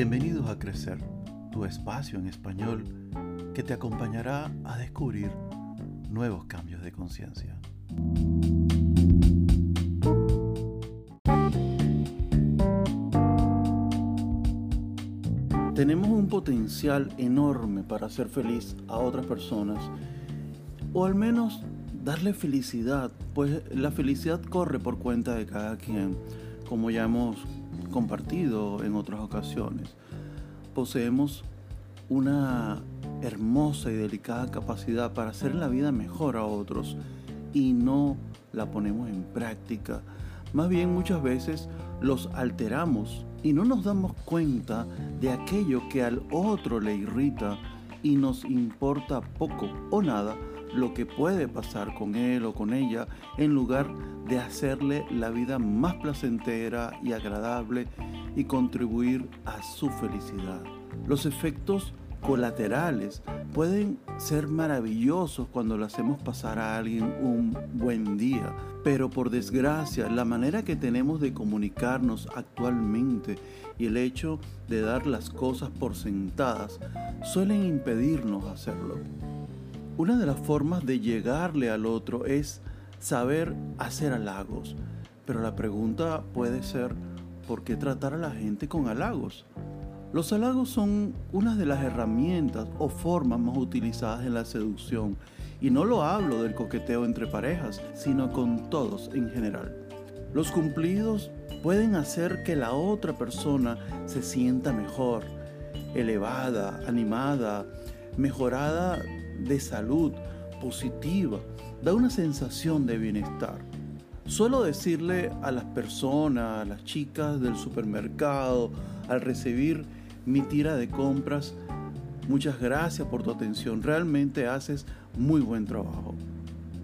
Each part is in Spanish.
Bienvenidos a Crecer, tu espacio en español que te acompañará a descubrir nuevos cambios de conciencia. Tenemos un potencial enorme para hacer feliz a otras personas o al menos darle felicidad, pues la felicidad corre por cuenta de cada quien, como ya hemos compartido en otras ocasiones. Poseemos una hermosa y delicada capacidad para hacer la vida mejor a otros y no la ponemos en práctica. Más bien muchas veces los alteramos y no nos damos cuenta de aquello que al otro le irrita y nos importa poco o nada lo que puede pasar con él o con ella en lugar de hacerle la vida más placentera y agradable y contribuir a su felicidad. Los efectos colaterales pueden ser maravillosos cuando le hacemos pasar a alguien un buen día, pero por desgracia la manera que tenemos de comunicarnos actualmente y el hecho de dar las cosas por sentadas suelen impedirnos hacerlo. Una de las formas de llegarle al otro es saber hacer halagos, pero la pregunta puede ser, ¿por qué tratar a la gente con halagos? Los halagos son una de las herramientas o formas más utilizadas en la seducción, y no lo hablo del coqueteo entre parejas, sino con todos en general. Los cumplidos pueden hacer que la otra persona se sienta mejor, elevada, animada, mejorada de salud, positiva, da una sensación de bienestar. Suelo decirle a las personas, a las chicas del supermercado, al recibir mi tira de compras, muchas gracias por tu atención, realmente haces muy buen trabajo.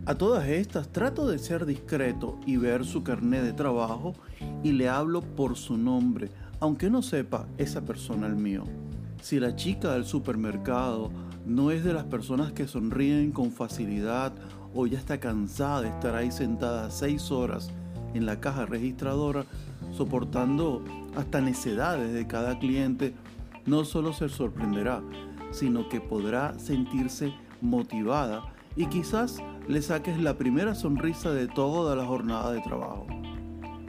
A todas estas trato de ser discreto y ver su carnet de trabajo y le hablo por su nombre, aunque no sepa esa persona el mío. Si la chica del supermercado no es de las personas que sonríen con facilidad o ya está cansada de estar ahí sentada seis horas en la caja registradora soportando hasta necedades de cada cliente, no solo se sorprenderá, sino que podrá sentirse motivada y quizás le saques la primera sonrisa de toda la jornada de trabajo.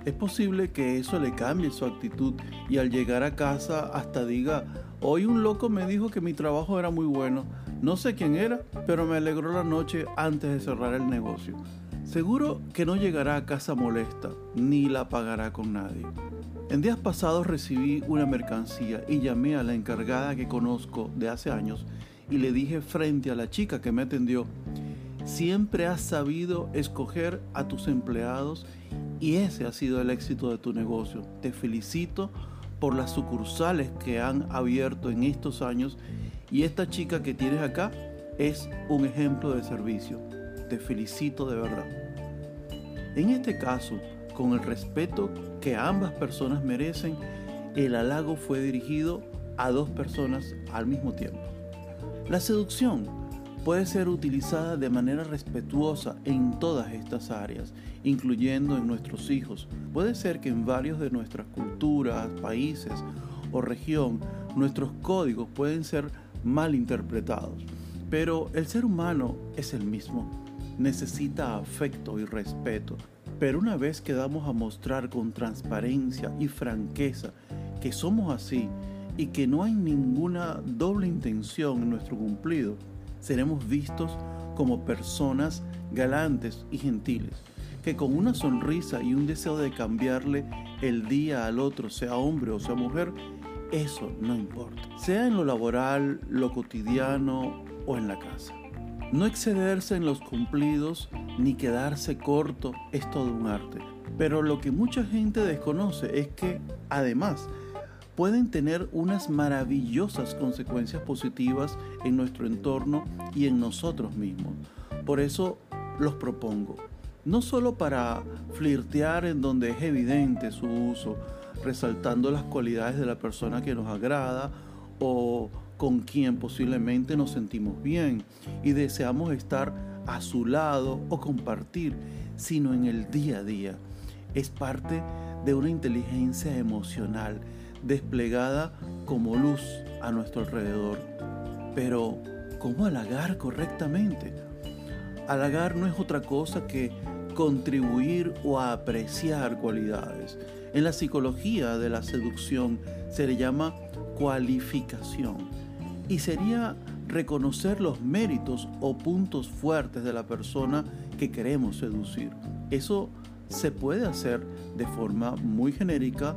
Es posible que eso le cambie su actitud y al llegar a casa hasta diga, Hoy un loco me dijo que mi trabajo era muy bueno. No sé quién era, pero me alegró la noche antes de cerrar el negocio. Seguro que no llegará a casa molesta, ni la pagará con nadie. En días pasados recibí una mercancía y llamé a la encargada que conozco de hace años y le dije frente a la chica que me atendió, siempre has sabido escoger a tus empleados y ese ha sido el éxito de tu negocio. Te felicito por las sucursales que han abierto en estos años y esta chica que tienes acá es un ejemplo de servicio. Te felicito de verdad. En este caso, con el respeto que ambas personas merecen, el halago fue dirigido a dos personas al mismo tiempo. La seducción puede ser utilizada de manera respetuosa en todas estas áreas, incluyendo en nuestros hijos. Puede ser que en varios de nuestras culturas, países o región, nuestros códigos pueden ser mal interpretados, pero el ser humano es el mismo. Necesita afecto y respeto. Pero una vez que damos a mostrar con transparencia y franqueza que somos así y que no hay ninguna doble intención en nuestro cumplido, seremos vistos como personas galantes y gentiles, que con una sonrisa y un deseo de cambiarle el día al otro, sea hombre o sea mujer, eso no importa, sea en lo laboral, lo cotidiano o en la casa. No excederse en los cumplidos ni quedarse corto es todo un arte. Pero lo que mucha gente desconoce es que, además, pueden tener unas maravillosas consecuencias positivas en nuestro entorno y en nosotros mismos. Por eso los propongo, no solo para flirtear en donde es evidente su uso, resaltando las cualidades de la persona que nos agrada o con quien posiblemente nos sentimos bien y deseamos estar a su lado o compartir, sino en el día a día. Es parte de una inteligencia emocional desplegada como luz a nuestro alrededor. Pero, ¿cómo halagar correctamente? Halagar no es otra cosa que contribuir o apreciar cualidades. En la psicología de la seducción se le llama cualificación y sería reconocer los méritos o puntos fuertes de la persona que queremos seducir. Eso se puede hacer de forma muy genérica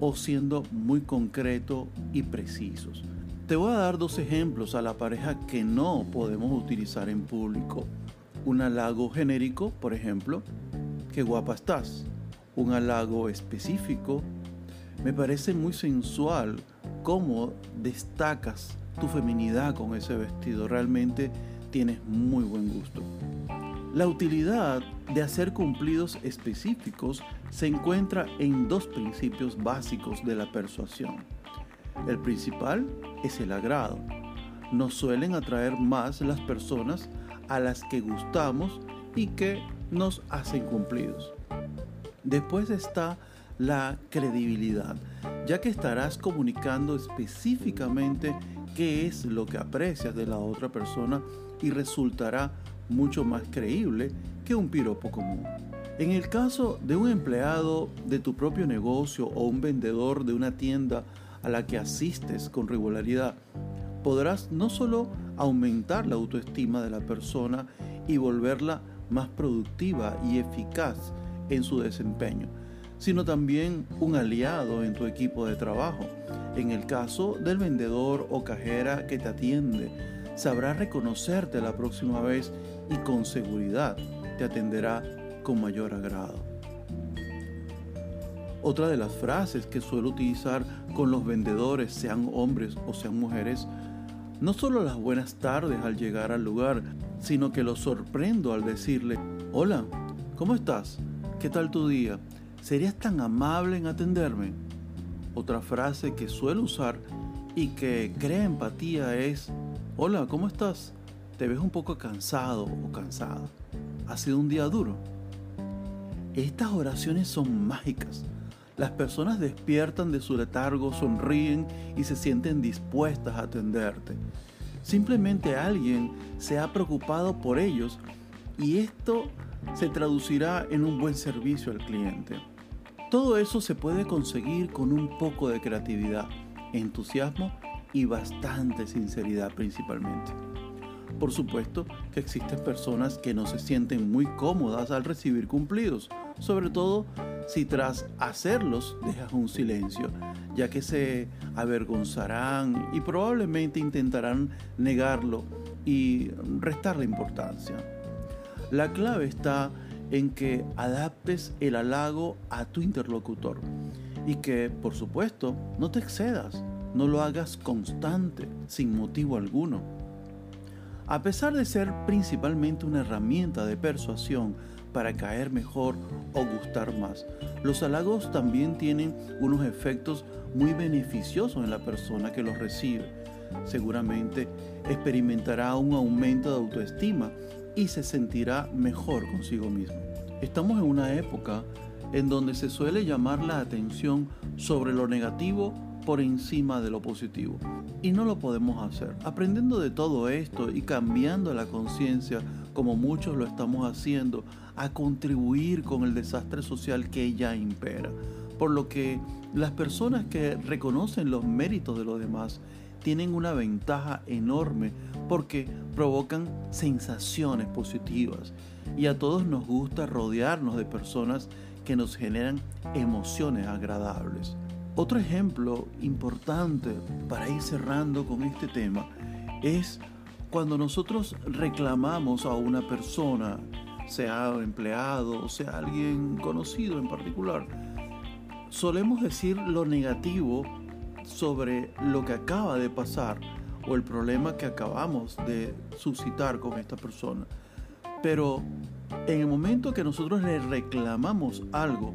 o siendo muy concreto y precisos. Te voy a dar dos ejemplos a la pareja que no podemos utilizar en público. Un halago genérico, por ejemplo, qué guapa estás. Un halago específico, me parece muy sensual cómo destacas tu feminidad con ese vestido. Realmente tienes muy buen gusto. La utilidad de hacer cumplidos específicos se encuentra en dos principios básicos de la persuasión. El principal es el agrado. Nos suelen atraer más las personas a las que gustamos y que nos hacen cumplidos. Después está la credibilidad, ya que estarás comunicando específicamente qué es lo que aprecias de la otra persona y resultará mucho más creíble que un piropo común. En el caso de un empleado de tu propio negocio o un vendedor de una tienda a la que asistes con regularidad, podrás no solo aumentar la autoestima de la persona y volverla más productiva y eficaz en su desempeño, sino también un aliado en tu equipo de trabajo. En el caso del vendedor o cajera que te atiende, sabrá reconocerte la próxima vez y con seguridad te atenderá con mayor agrado. Otra de las frases que suelo utilizar con los vendedores, sean hombres o sean mujeres, no solo las buenas tardes al llegar al lugar, sino que los sorprendo al decirle, hola, ¿cómo estás? ¿Qué tal tu día? ¿Serías tan amable en atenderme? Otra frase que suelo usar y que crea empatía es, hola, ¿cómo estás? Te ves un poco cansado o cansada. ¿Ha sido un día duro? Estas oraciones son mágicas. Las personas despiertan de su letargo, sonríen y se sienten dispuestas a atenderte. Simplemente alguien se ha preocupado por ellos y esto se traducirá en un buen servicio al cliente. Todo eso se puede conseguir con un poco de creatividad, entusiasmo y bastante sinceridad principalmente. Por supuesto que existen personas que no se sienten muy cómodas al recibir cumplidos, sobre todo si tras hacerlos dejas un silencio, ya que se avergonzarán y probablemente intentarán negarlo y restarle importancia. La clave está en que adaptes el halago a tu interlocutor y que, por supuesto, no te excedas, no lo hagas constante, sin motivo alguno. A pesar de ser principalmente una herramienta de persuasión para caer mejor o gustar más, los halagos también tienen unos efectos muy beneficiosos en la persona que los recibe. Seguramente experimentará un aumento de autoestima y se sentirá mejor consigo mismo. Estamos en una época en donde se suele llamar la atención sobre lo negativo por encima de lo positivo. Y no lo podemos hacer. Aprendiendo de todo esto y cambiando la conciencia, como muchos lo estamos haciendo, a contribuir con el desastre social que ya impera. Por lo que las personas que reconocen los méritos de los demás tienen una ventaja enorme porque provocan sensaciones positivas y a todos nos gusta rodearnos de personas que nos generan emociones agradables. Otro ejemplo importante para ir cerrando con este tema es cuando nosotros reclamamos a una persona, sea empleado o sea alguien conocido en particular, solemos decir lo negativo sobre lo que acaba de pasar o el problema que acabamos de suscitar con esta persona. Pero en el momento que nosotros le reclamamos algo,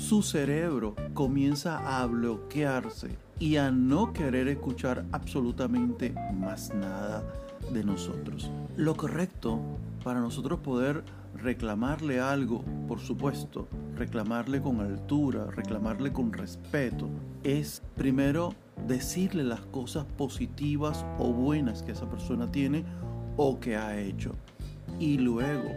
su cerebro comienza a bloquearse y a no querer escuchar absolutamente más nada de nosotros. Lo correcto para nosotros poder reclamarle algo, por supuesto, reclamarle con altura, reclamarle con respeto, es primero decirle las cosas positivas o buenas que esa persona tiene o que ha hecho. Y luego,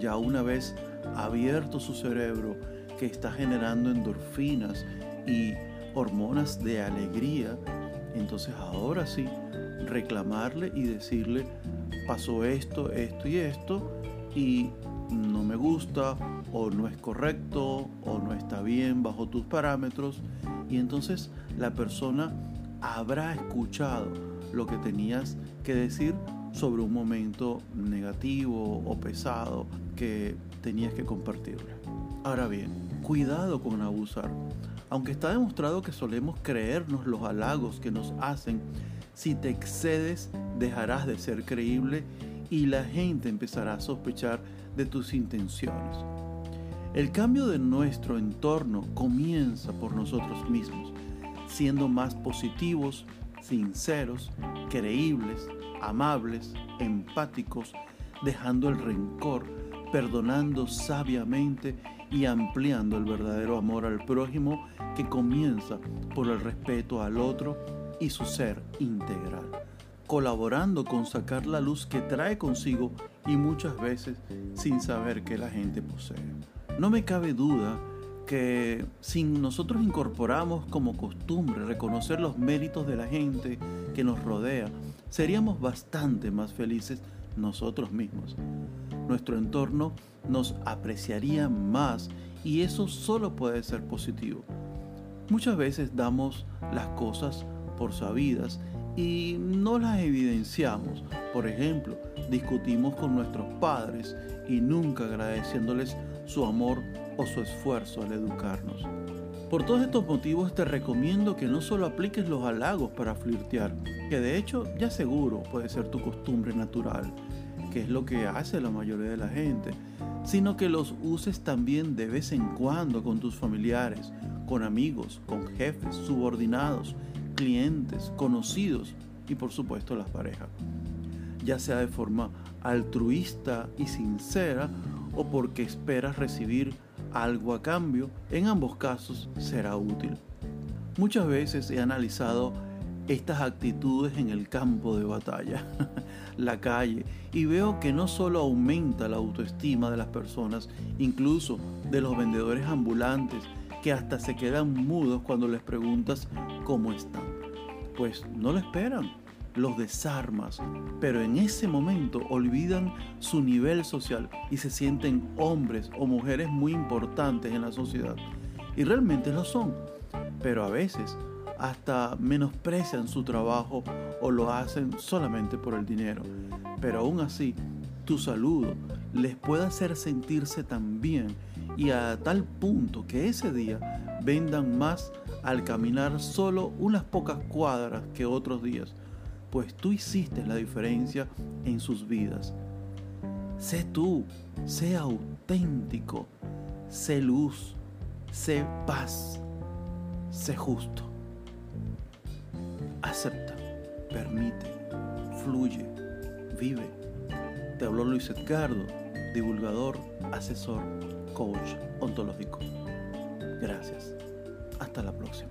ya una vez abierto su cerebro, que está generando endorfinas y hormonas de alegría, entonces ahora sí, reclamarle y decirle, pasó esto, esto y esto, y no me gusta, o no es correcto, o no está bien bajo tus parámetros, y entonces la persona habrá escuchado lo que tenías que decir sobre un momento negativo o pesado que tenías que compartirle. Ahora bien, cuidado con abusar. Aunque está demostrado que solemos creernos los halagos que nos hacen, si te excedes dejarás de ser creíble y la gente empezará a sospechar de tus intenciones. El cambio de nuestro entorno comienza por nosotros mismos, siendo más positivos, sinceros, creíbles, amables, empáticos, dejando el rencor, perdonando sabiamente y ampliando el verdadero amor al prójimo que comienza por el respeto al otro y su ser integral, colaborando con sacar la luz que trae consigo y muchas veces sin saber que la gente posee. No me cabe duda que si nosotros incorporamos como costumbre reconocer los méritos de la gente que nos rodea, seríamos bastante más felices nosotros mismos. Nuestro entorno nos apreciaría más y eso solo puede ser positivo. Muchas veces damos las cosas por sabidas y no las evidenciamos. Por ejemplo, discutimos con nuestros padres y nunca agradeciéndoles su amor o su esfuerzo al educarnos. Por todos estos motivos te recomiendo que no solo apliques los halagos para flirtear, que de hecho ya seguro puede ser tu costumbre natural, que es lo que hace la mayoría de la gente, sino que los uses también de vez en cuando con tus familiares, con amigos, con jefes, subordinados, clientes, conocidos y por supuesto las parejas, ya sea de forma altruista y sincera o porque esperas recibir algo a cambio, en ambos casos será útil. Muchas veces he analizado estas actitudes en el campo de batalla, la calle, y veo que no solo aumenta la autoestima de las personas, incluso de los vendedores ambulantes, que hasta se quedan mudos cuando les preguntas cómo están. Pues no lo esperan, los desarmas, pero en ese momento olvidan su nivel social y se sienten hombres o mujeres muy importantes en la sociedad. Y realmente lo son, pero a veces hasta menosprecian su trabajo o lo hacen solamente por el dinero. Pero aún así, tu saludo les puede hacer sentirse tan bien y a tal punto que ese día vendan más al caminar solo unas pocas cuadras que otros días, pues tú hiciste la diferencia en sus vidas. Sé tú, sé auténtico, sé luz, sé paz, sé justo acepta, permite, fluye, vive. Te habló Luis Edgardo, divulgador, asesor, coach ontológico. Gracias. Hasta la próxima.